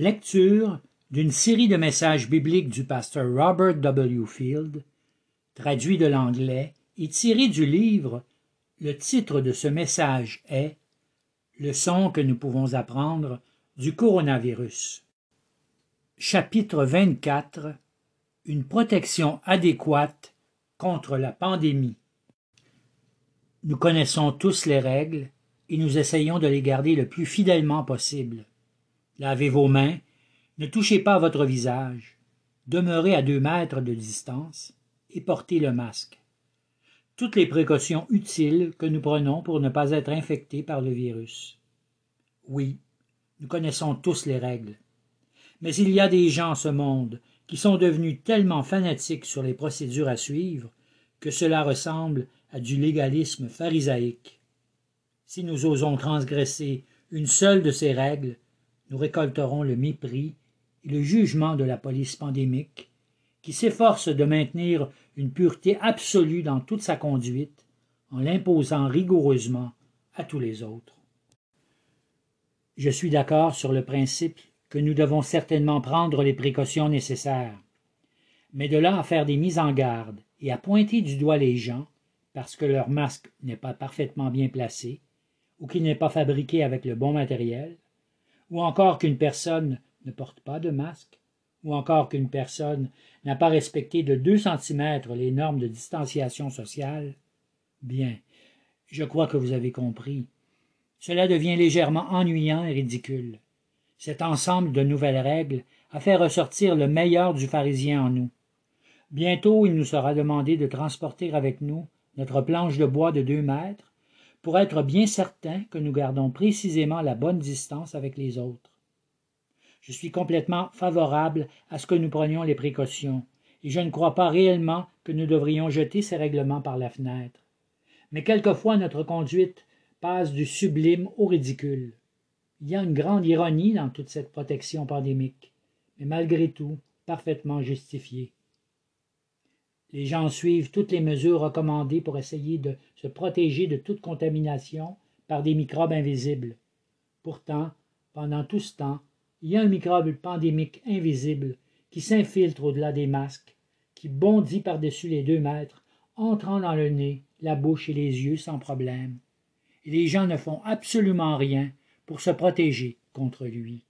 Lecture d'une série de messages bibliques du pasteur Robert W. Field, traduit de l'anglais et tiré du livre. Le titre de ce message est Leçon que nous pouvons apprendre du coronavirus. Chapitre 24 Une protection adéquate contre la pandémie. Nous connaissons tous les règles et nous essayons de les garder le plus fidèlement possible. Lavez vos mains, ne touchez pas votre visage, demeurez à deux mètres de distance et portez le masque. Toutes les précautions utiles que nous prenons pour ne pas être infectés par le virus. Oui, nous connaissons tous les règles. Mais il y a des gens en ce monde qui sont devenus tellement fanatiques sur les procédures à suivre que cela ressemble à du légalisme pharisaïque. Si nous osons transgresser une seule de ces règles, nous récolterons le mépris et le jugement de la police pandémique, qui s'efforce de maintenir une pureté absolue dans toute sa conduite, en l'imposant rigoureusement à tous les autres. Je suis d'accord sur le principe que nous devons certainement prendre les précautions nécessaires. Mais de là à faire des mises en garde et à pointer du doigt les gens, parce que leur masque n'est pas parfaitement bien placé, ou qu'il n'est pas fabriqué avec le bon matériel, ou encore qu'une personne ne porte pas de masque, ou encore qu'une personne n'a pas respecté de deux centimètres les normes de distanciation sociale, bien, je crois que vous avez compris. Cela devient légèrement ennuyant et ridicule. Cet ensemble de nouvelles règles a fait ressortir le meilleur du pharisien en nous. Bientôt il nous sera demandé de transporter avec nous notre planche de bois de deux mètres, pour être bien certain que nous gardons précisément la bonne distance avec les autres. Je suis complètement favorable à ce que nous prenions les précautions, et je ne crois pas réellement que nous devrions jeter ces règlements par la fenêtre. Mais quelquefois notre conduite passe du sublime au ridicule. Il y a une grande ironie dans toute cette protection pandémique, mais malgré tout parfaitement justifiée. Les gens suivent toutes les mesures recommandées pour essayer de se protéger de toute contamination par des microbes invisibles. Pourtant, pendant tout ce temps, il y a un microbe pandémique invisible qui s'infiltre au-delà des masques, qui bondit par-dessus les deux mètres, entrant dans le nez, la bouche et les yeux sans problème. Et les gens ne font absolument rien pour se protéger contre lui.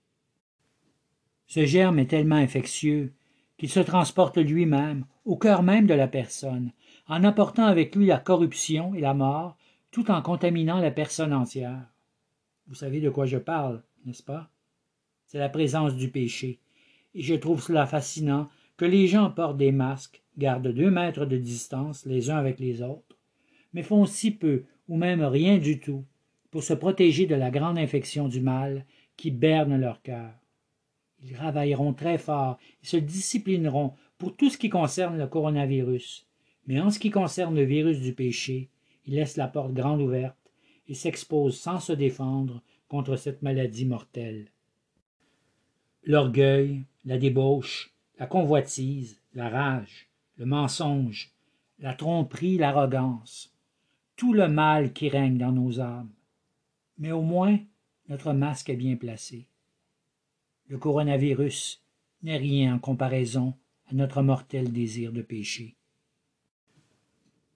Ce germe est tellement infectieux qu'il se transporte lui-même au cœur même de la personne, en apportant avec lui la corruption et la mort, tout en contaminant la personne entière. Vous savez de quoi je parle, n'est-ce pas? C'est la présence du péché, et je trouve cela fascinant que les gens portent des masques, gardent deux mètres de distance les uns avec les autres, mais font si peu ou même rien du tout pour se protéger de la grande infection du mal qui berne leur cœur. Ils travailleront très fort et se disciplineront pour tout ce qui concerne le coronavirus. Mais en ce qui concerne le virus du péché, il laisse la porte grande ouverte et s'expose sans se défendre contre cette maladie mortelle. L'orgueil, la débauche, la convoitise, la rage, le mensonge, la tromperie, l'arrogance, tout le mal qui règne dans nos âmes. Mais au moins, notre masque est bien placé. Le coronavirus n'est rien en comparaison à notre mortel désir de péché.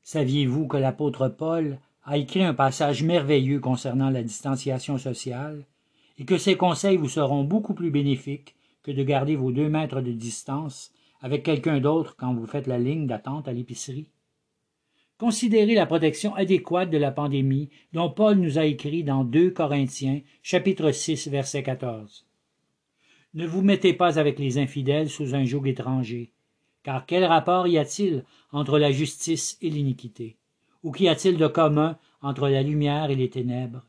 Saviez-vous que l'apôtre Paul a écrit un passage merveilleux concernant la distanciation sociale, et que ses conseils vous seront beaucoup plus bénéfiques que de garder vos deux mètres de distance avec quelqu'un d'autre quand vous faites la ligne d'attente à l'épicerie? Considérez la protection adéquate de la pandémie dont Paul nous a écrit dans 2 Corinthiens chapitre 6 verset 14. Ne vous mettez pas avec les infidèles sous un joug étranger. Car quel rapport y a-t-il entre la justice et l'iniquité? Ou qu'y a-t-il de commun entre la lumière et les ténèbres?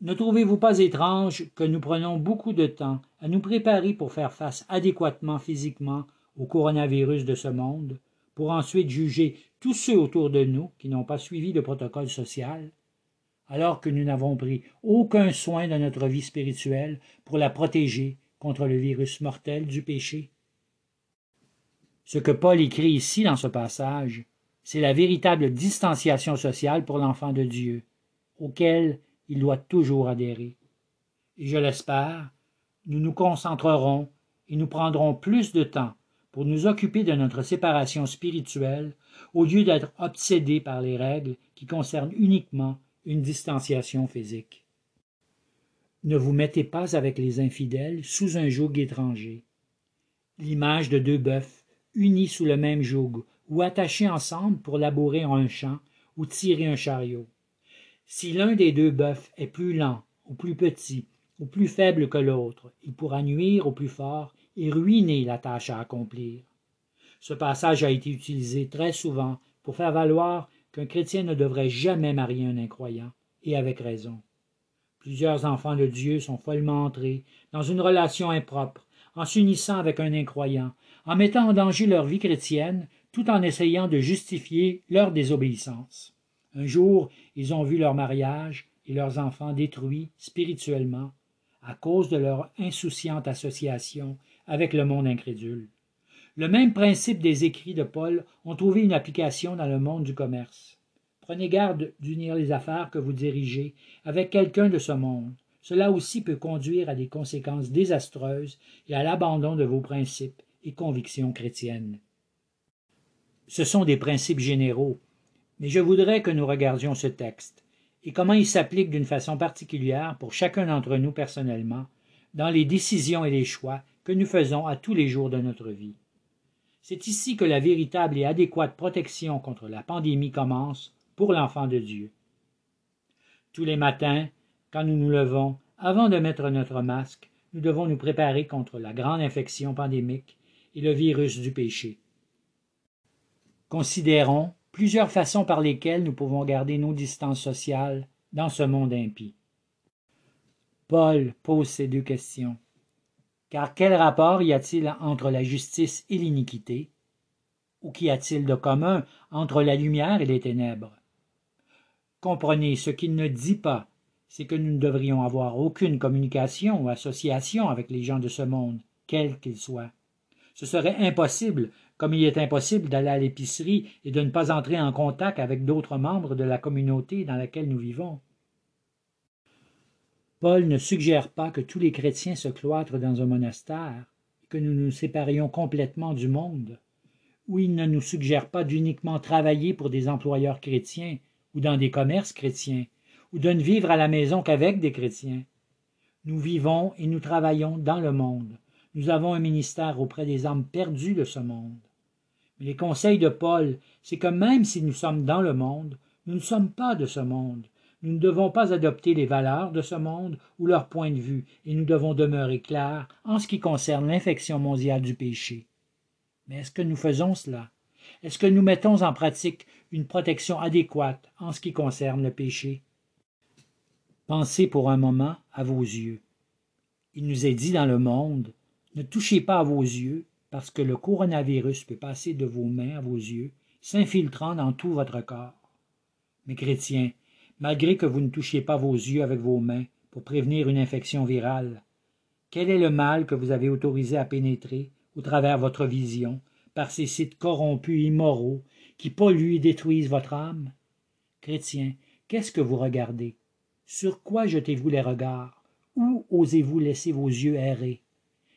Ne trouvez-vous pas étrange que nous prenons beaucoup de temps à nous préparer pour faire face adéquatement physiquement au coronavirus de ce monde, pour ensuite juger tous ceux autour de nous qui n'ont pas suivi le protocole social? Alors que nous n'avons pris aucun soin dans notre vie spirituelle pour la protéger contre le virus mortel du péché. Ce que Paul écrit ici dans ce passage, c'est la véritable distanciation sociale pour l'enfant de Dieu, auquel il doit toujours adhérer. Et je l'espère, nous nous concentrerons et nous prendrons plus de temps pour nous occuper de notre séparation spirituelle au lieu d'être obsédés par les règles qui concernent uniquement une distanciation physique. Ne vous mettez pas avec les infidèles sous un joug étranger. L'image de deux bœufs unis sous le même joug ou attachés ensemble pour labourer un champ ou tirer un chariot. Si l'un des deux bœufs est plus lent ou plus petit ou plus faible que l'autre, il pourra nuire au plus fort et ruiner la tâche à accomplir. Ce passage a été utilisé très souvent pour faire valoir qu'un chrétien ne devrait jamais marier un incroyant, et avec raison. Plusieurs enfants de Dieu sont follement entrés dans une relation impropre, en s'unissant avec un incroyant, en mettant en danger leur vie chrétienne, tout en essayant de justifier leur désobéissance. Un jour, ils ont vu leur mariage et leurs enfants détruits spirituellement à cause de leur insouciante association avec le monde incrédule. Le même principe des écrits de Paul ont trouvé une application dans le monde du commerce. Prenez garde d'unir les affaires que vous dirigez avec quelqu'un de ce monde. Cela aussi peut conduire à des conséquences désastreuses et à l'abandon de vos principes et convictions chrétiennes. Ce sont des principes généraux, mais je voudrais que nous regardions ce texte et comment il s'applique d'une façon particulière pour chacun d'entre nous personnellement dans les décisions et les choix que nous faisons à tous les jours de notre vie. C'est ici que la véritable et adéquate protection contre la pandémie commence pour l'enfant de Dieu. Tous les matins, quand nous nous levons, avant de mettre notre masque, nous devons nous préparer contre la grande infection pandémique et le virus du péché. Considérons plusieurs façons par lesquelles nous pouvons garder nos distances sociales dans ce monde impie. Paul pose ces deux questions. Car quel rapport y a-t-il entre la justice et l'iniquité? Ou qu'y a-t-il de commun entre la lumière et les ténèbres? Comprenez, ce qu'il ne dit pas, c'est que nous ne devrions avoir aucune communication ou association avec les gens de ce monde, quels qu'ils soient. Ce serait impossible, comme il est impossible d'aller à l'épicerie et de ne pas entrer en contact avec d'autres membres de la communauté dans laquelle nous vivons. Paul ne suggère pas que tous les chrétiens se cloîtrent dans un monastère et que nous nous séparions complètement du monde, ou il ne nous suggère pas d'uniquement travailler pour des employeurs chrétiens ou dans des commerces chrétiens, ou de ne vivre à la maison qu'avec des chrétiens. Nous vivons et nous travaillons dans le monde. Nous avons un ministère auprès des âmes perdues de ce monde. Mais les conseils de Paul, c'est que même si nous sommes dans le monde, nous ne sommes pas de ce monde, nous ne devons pas adopter les valeurs de ce monde ou leur point de vue, et nous devons demeurer clairs en ce qui concerne l'infection mondiale du péché. Mais est-ce que nous faisons cela? Est-ce que nous mettons en pratique une protection adéquate en ce qui concerne le péché? Pensez pour un moment à vos yeux. Il nous est dit dans le monde, ne touchez pas à vos yeux, parce que le coronavirus peut passer de vos mains à vos yeux, s'infiltrant dans tout votre corps. Mes chrétiens, malgré que vous ne touchiez pas vos yeux avec vos mains pour prévenir une infection virale. Quel est le mal que vous avez autorisé à pénétrer, au travers votre vision, par ces sites corrompus immoraux qui polluent et détruisent votre âme? Chrétiens, qu'est-ce que vous regardez? Sur quoi jetez-vous les regards? Où osez-vous laisser vos yeux errer?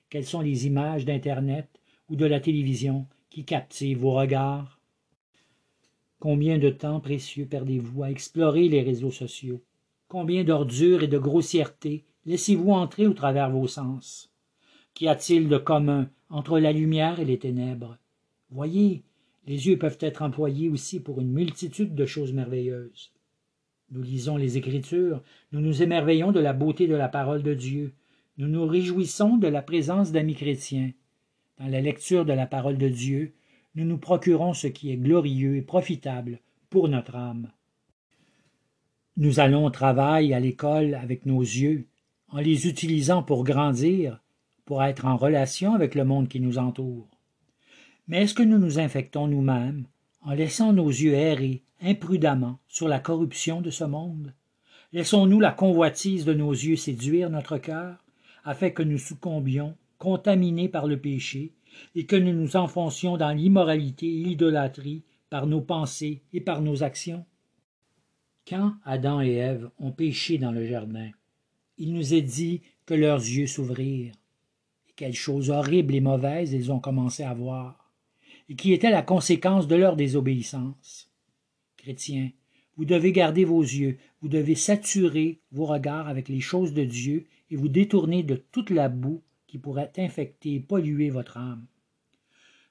Quelles sont les images d'Internet ou de la télévision qui captivent vos regards? Combien de temps précieux perdez-vous à explorer les réseaux sociaux? Combien d'ordures et de grossièretés laissez-vous entrer au travers vos sens? Qu'y a-t-il de commun entre la lumière et les ténèbres? Voyez, les yeux peuvent être employés aussi pour une multitude de choses merveilleuses. Nous lisons les Écritures, nous nous émerveillons de la beauté de la parole de Dieu, nous nous réjouissons de la présence d'amis chrétiens. Dans la lecture de la parole de Dieu, nous nous procurons ce qui est glorieux et profitable pour notre âme. Nous allons au travail, à l'école, avec nos yeux, en les utilisant pour grandir, pour être en relation avec le monde qui nous entoure. Mais est-ce que nous nous infectons nous-mêmes en laissant nos yeux errer imprudemment sur la corruption de ce monde? Laissons-nous la convoitise de nos yeux séduire notre cœur, afin que nous succombions, contaminés par le péché, et que nous nous enfoncions dans l'immoralité et l'idolâtrie par nos pensées et par nos actions Quand Adam et Ève ont péché dans le jardin, il nous est dit que leurs yeux s'ouvrirent, quelles choses horribles et mauvaises ils ont commencé à voir, et qui était la conséquence de leur désobéissance. Chrétiens, vous devez garder vos yeux, vous devez saturer vos regards avec les choses de Dieu et vous détourner de toute la boue qui pourrait infecter polluer votre âme.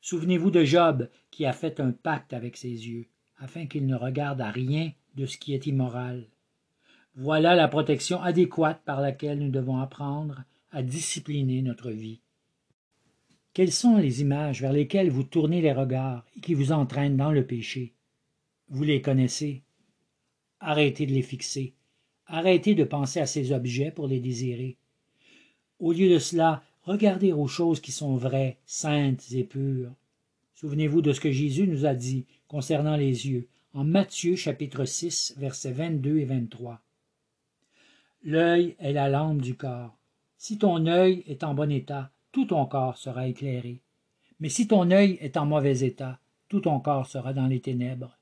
Souvenez-vous de Job qui a fait un pacte avec ses yeux, afin qu'il ne regarde à rien de ce qui est immoral. Voilà la protection adéquate par laquelle nous devons apprendre à discipliner notre vie. Quelles sont les images vers lesquelles vous tournez les regards et qui vous entraînent dans le péché? Vous les connaissez? Arrêtez de les fixer. Arrêtez de penser à ces objets pour les désirer. Au lieu de cela, regardez aux choses qui sont vraies, saintes et pures. Souvenez-vous de ce que Jésus nous a dit concernant les yeux en Matthieu chapitre 6 versets 22 et 23. L'œil est la lampe du corps. Si ton œil est en bon état, tout ton corps sera éclairé. Mais si ton œil est en mauvais état, tout ton corps sera dans les ténèbres.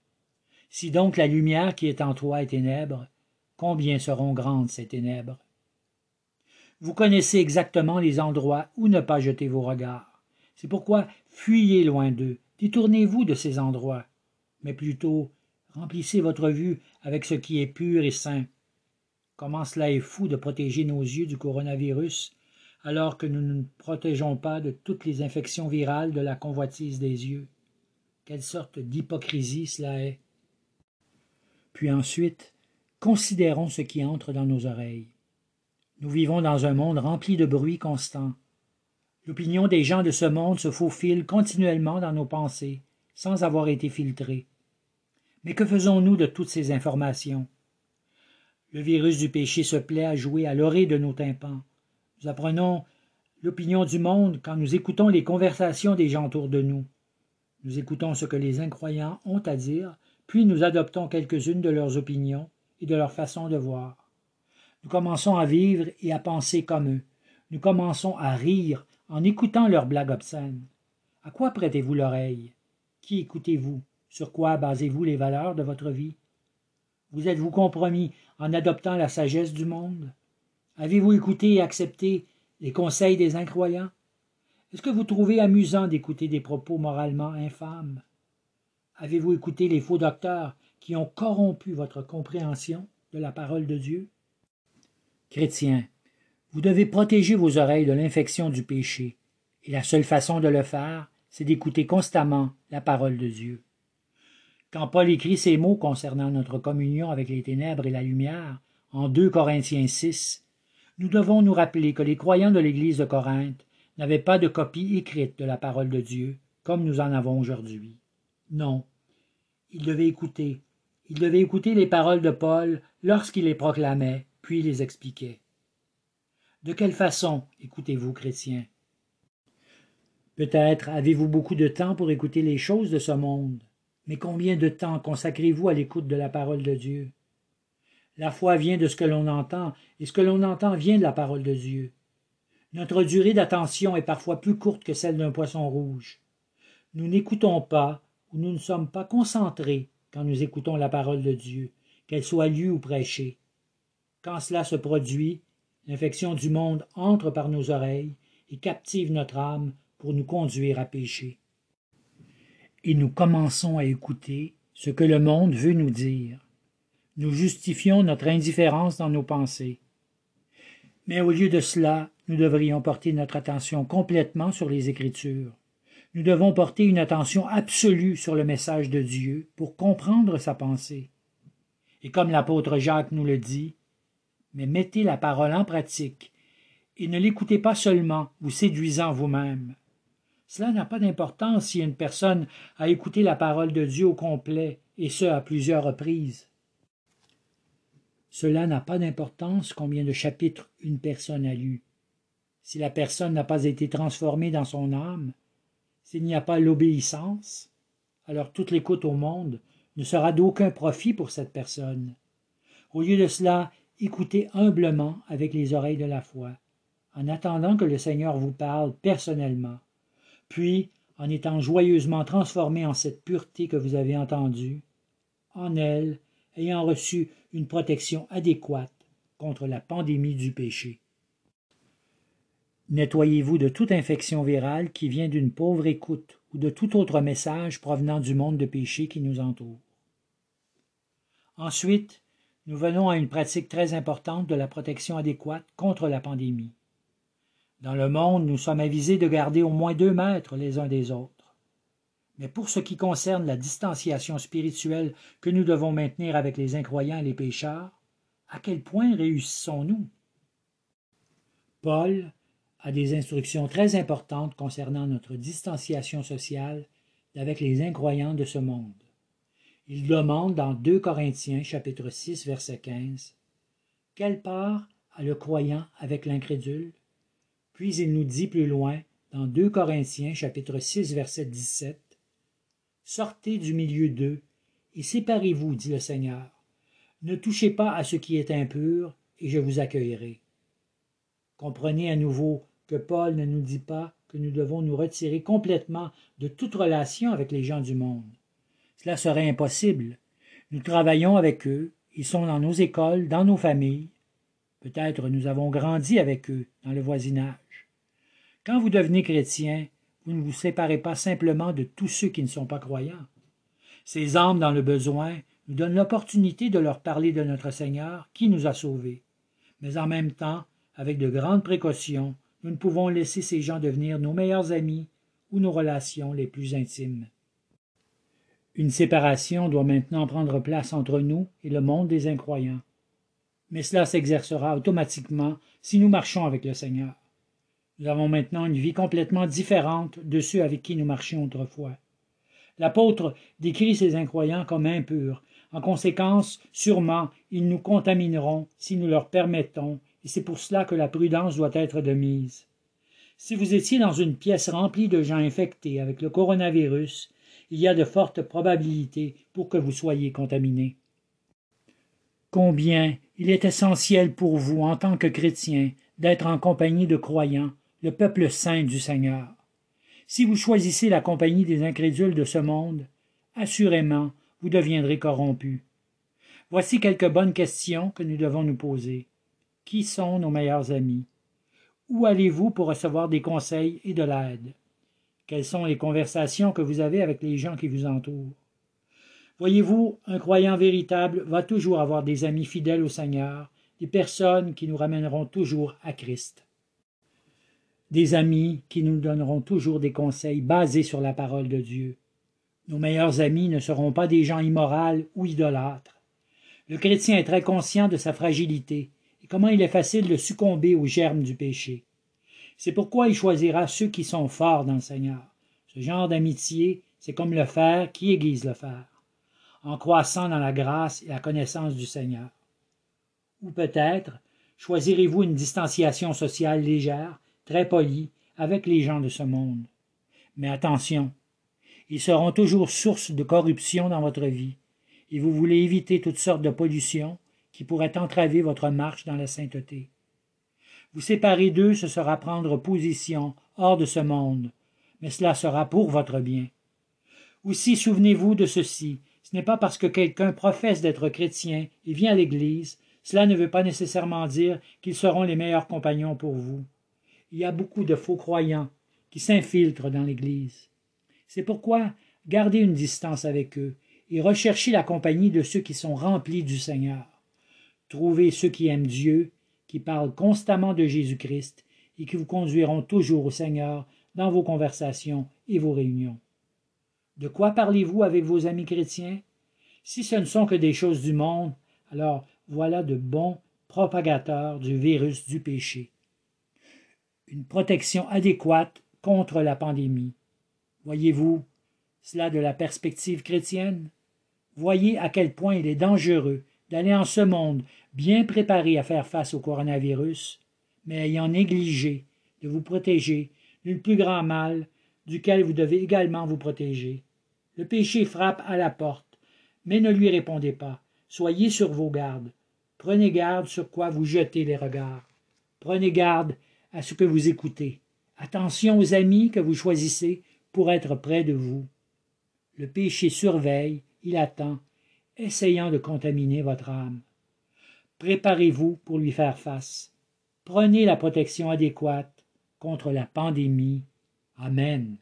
Si donc la lumière qui est en toi est ténèbre, combien seront grandes ces ténèbres? Vous connaissez exactement les endroits où ne pas jeter vos regards. C'est pourquoi fuyez loin d'eux, détournez-vous de ces endroits, mais plutôt remplissez votre vue avec ce qui est pur et saint, Comment cela est fou de protéger nos yeux du coronavirus alors que nous ne nous protégeons pas de toutes les infections virales de la convoitise des yeux. Quelle sorte d'hypocrisie cela est. Puis ensuite, considérons ce qui entre dans nos oreilles. Nous vivons dans un monde rempli de bruit constant. L'opinion des gens de ce monde se faufile continuellement dans nos pensées, sans avoir été filtrée. Mais que faisons-nous de toutes ces informations? Le virus du péché se plaît à jouer à l'oreille de nos tympans. Nous apprenons l'opinion du monde quand nous écoutons les conversations des gens autour de nous. Nous écoutons ce que les incroyants ont à dire, puis nous adoptons quelques-unes de leurs opinions et de leur façon de voir. Nous commençons à vivre et à penser comme eux. Nous commençons à rire en écoutant leurs blagues obscènes. À quoi prêtez-vous l'oreille? Qui écoutez-vous? Sur quoi basez-vous les valeurs de votre vie? Vous êtes-vous compromis en adoptant la sagesse du monde? Avez-vous écouté et accepté les conseils des incroyants? Est-ce que vous trouvez amusant d'écouter des propos moralement infâmes? Avez-vous écouté les faux docteurs qui ont corrompu votre compréhension de la parole de Dieu? Vous devez protéger vos oreilles de l'infection du péché, et la seule façon de le faire, c'est d'écouter constamment la parole de Dieu. Quand Paul écrit ces mots concernant notre communion avec les ténèbres et la lumière, en 2 Corinthiens 6, nous devons nous rappeler que les croyants de l'Église de Corinthe n'avaient pas de copie écrite de la parole de Dieu, comme nous en avons aujourd'hui. Non, ils devaient écouter. Ils devaient écouter les paroles de Paul lorsqu'il les proclamait, puis les expliquait. De quelle façon écoutez-vous, chrétiens Peut-être avez-vous beaucoup de temps pour écouter les choses de ce monde. Mais combien de temps consacrez-vous à l'écoute de la parole de Dieu? La foi vient de ce que l'on entend, et ce que l'on entend vient de la parole de Dieu. Notre durée d'attention est parfois plus courte que celle d'un poisson rouge. Nous n'écoutons pas, ou nous ne sommes pas concentrés quand nous écoutons la parole de Dieu, qu'elle soit lue ou prêchée. Quand cela se produit, l'infection du monde entre par nos oreilles et captive notre âme pour nous conduire à pécher et nous commençons à écouter ce que le monde veut nous dire. Nous justifions notre indifférence dans nos pensées. Mais au lieu de cela, nous devrions porter notre attention complètement sur les Écritures. Nous devons porter une attention absolue sur le message de Dieu pour comprendre sa pensée. Et comme l'apôtre Jacques nous le dit, mais mettez la parole en pratique et ne l'écoutez pas seulement, vous séduisant vous-même. Cela n'a pas d'importance si une personne a écouté la parole de Dieu au complet, et ce à plusieurs reprises. Cela n'a pas d'importance combien de chapitres une personne a lu. Si la personne n'a pas été transformée dans son âme, s'il n'y a pas l'obéissance, alors toute l'écoute au monde ne sera d'aucun profit pour cette personne. Au lieu de cela, écoutez humblement avec les oreilles de la foi, en attendant que le Seigneur vous parle personnellement puis en étant joyeusement transformé en cette pureté que vous avez entendue, en elle ayant reçu une protection adéquate contre la pandémie du péché. Nettoyez-vous de toute infection virale qui vient d'une pauvre écoute ou de tout autre message provenant du monde de péché qui nous entoure. Ensuite, nous venons à une pratique très importante de la protection adéquate contre la pandémie. Dans le monde, nous sommes avisés de garder au moins deux mètres les uns des autres. Mais pour ce qui concerne la distanciation spirituelle que nous devons maintenir avec les incroyants et les pécheurs, à quel point réussissons-nous? Paul a des instructions très importantes concernant notre distanciation sociale avec les incroyants de ce monde. Il demande dans 2 Corinthiens chapitre 6 verset 15 Quelle part a le croyant avec l'incrédule? Puis il nous dit plus loin dans 2 Corinthiens chapitre 6 verset 17 Sortez du milieu d'eux et séparez-vous, dit le Seigneur. Ne touchez pas à ce qui est impur, et je vous accueillerai. Comprenez à nouveau que Paul ne nous dit pas que nous devons nous retirer complètement de toute relation avec les gens du monde. Cela serait impossible. Nous travaillons avec eux, ils sont dans nos écoles, dans nos familles. Peut-être nous avons grandi avec eux, dans le voisinage. Quand vous devenez chrétien, vous ne vous séparez pas simplement de tous ceux qui ne sont pas croyants. Ces âmes dans le besoin nous donnent l'opportunité de leur parler de notre Seigneur qui nous a sauvés. Mais en même temps, avec de grandes précautions, nous ne pouvons laisser ces gens devenir nos meilleurs amis ou nos relations les plus intimes. Une séparation doit maintenant prendre place entre nous et le monde des incroyants. Mais cela s'exercera automatiquement si nous marchons avec le Seigneur. Nous avons maintenant une vie complètement différente de ceux avec qui nous marchions autrefois. L'apôtre décrit ces incroyants comme impurs. En conséquence, sûrement, ils nous contamineront si nous leur permettons, et c'est pour cela que la prudence doit être de mise. Si vous étiez dans une pièce remplie de gens infectés avec le coronavirus, il y a de fortes probabilités pour que vous soyez contaminé. Combien il est essentiel pour vous, en tant que chrétien, d'être en compagnie de croyants, le peuple saint du Seigneur. Si vous choisissez la compagnie des incrédules de ce monde, assurément, vous deviendrez corrompus. Voici quelques bonnes questions que nous devons nous poser. Qui sont nos meilleurs amis? Où allez-vous pour recevoir des conseils et de l'aide? Quelles sont les conversations que vous avez avec les gens qui vous entourent? Voyez-vous, un croyant véritable va toujours avoir des amis fidèles au Seigneur, des personnes qui nous ramèneront toujours à Christ. Des amis qui nous donneront toujours des conseils basés sur la parole de Dieu. Nos meilleurs amis ne seront pas des gens immoraux ou idolâtres. Le chrétien est très conscient de sa fragilité et comment il est facile de succomber aux germes du péché. C'est pourquoi il choisira ceux qui sont forts dans le Seigneur. Ce genre d'amitié, c'est comme le fer qui aiguise le fer, en croissant dans la grâce et la connaissance du Seigneur. Ou peut-être choisirez-vous une distanciation sociale légère, très polie, avec les gens de ce monde. Mais attention, ils seront toujours source de corruption dans votre vie, et vous voulez éviter toutes sortes de pollutions qui pourraient entraver votre marche dans la sainteté. Vous séparer d'eux, ce sera prendre position hors de ce monde, mais cela sera pour votre bien. Aussi souvenez-vous de ceci, ce n'est pas parce que quelqu'un professe d'être chrétien et vient à l'Église, cela ne veut pas nécessairement dire qu'ils seront les meilleurs compagnons pour vous. Il y a beaucoup de faux croyants qui s'infiltrent dans l'Église. C'est pourquoi gardez une distance avec eux et recherchez la compagnie de ceux qui sont remplis du Seigneur. Trouvez ceux qui aiment Dieu qui parlent constamment de Jésus-Christ et qui vous conduiront toujours au Seigneur dans vos conversations et vos réunions. De quoi parlez-vous avec vos amis chrétiens? Si ce ne sont que des choses du monde, alors voilà de bons propagateurs du virus du péché. Une protection adéquate contre la pandémie. Voyez-vous cela de la perspective chrétienne? Voyez à quel point il est dangereux d'aller en ce monde bien préparé à faire face au coronavirus, mais ayant négligé de vous protéger du plus grand mal duquel vous devez également vous protéger. Le péché frappe à la porte, mais ne lui répondez pas. Soyez sur vos gardes. Prenez garde sur quoi vous jetez les regards. Prenez garde à ce que vous écoutez. Attention aux amis que vous choisissez pour être près de vous. Le péché surveille, il attend, essayant de contaminer votre âme. Préparez-vous pour lui faire face. Prenez la protection adéquate contre la pandémie. Amen.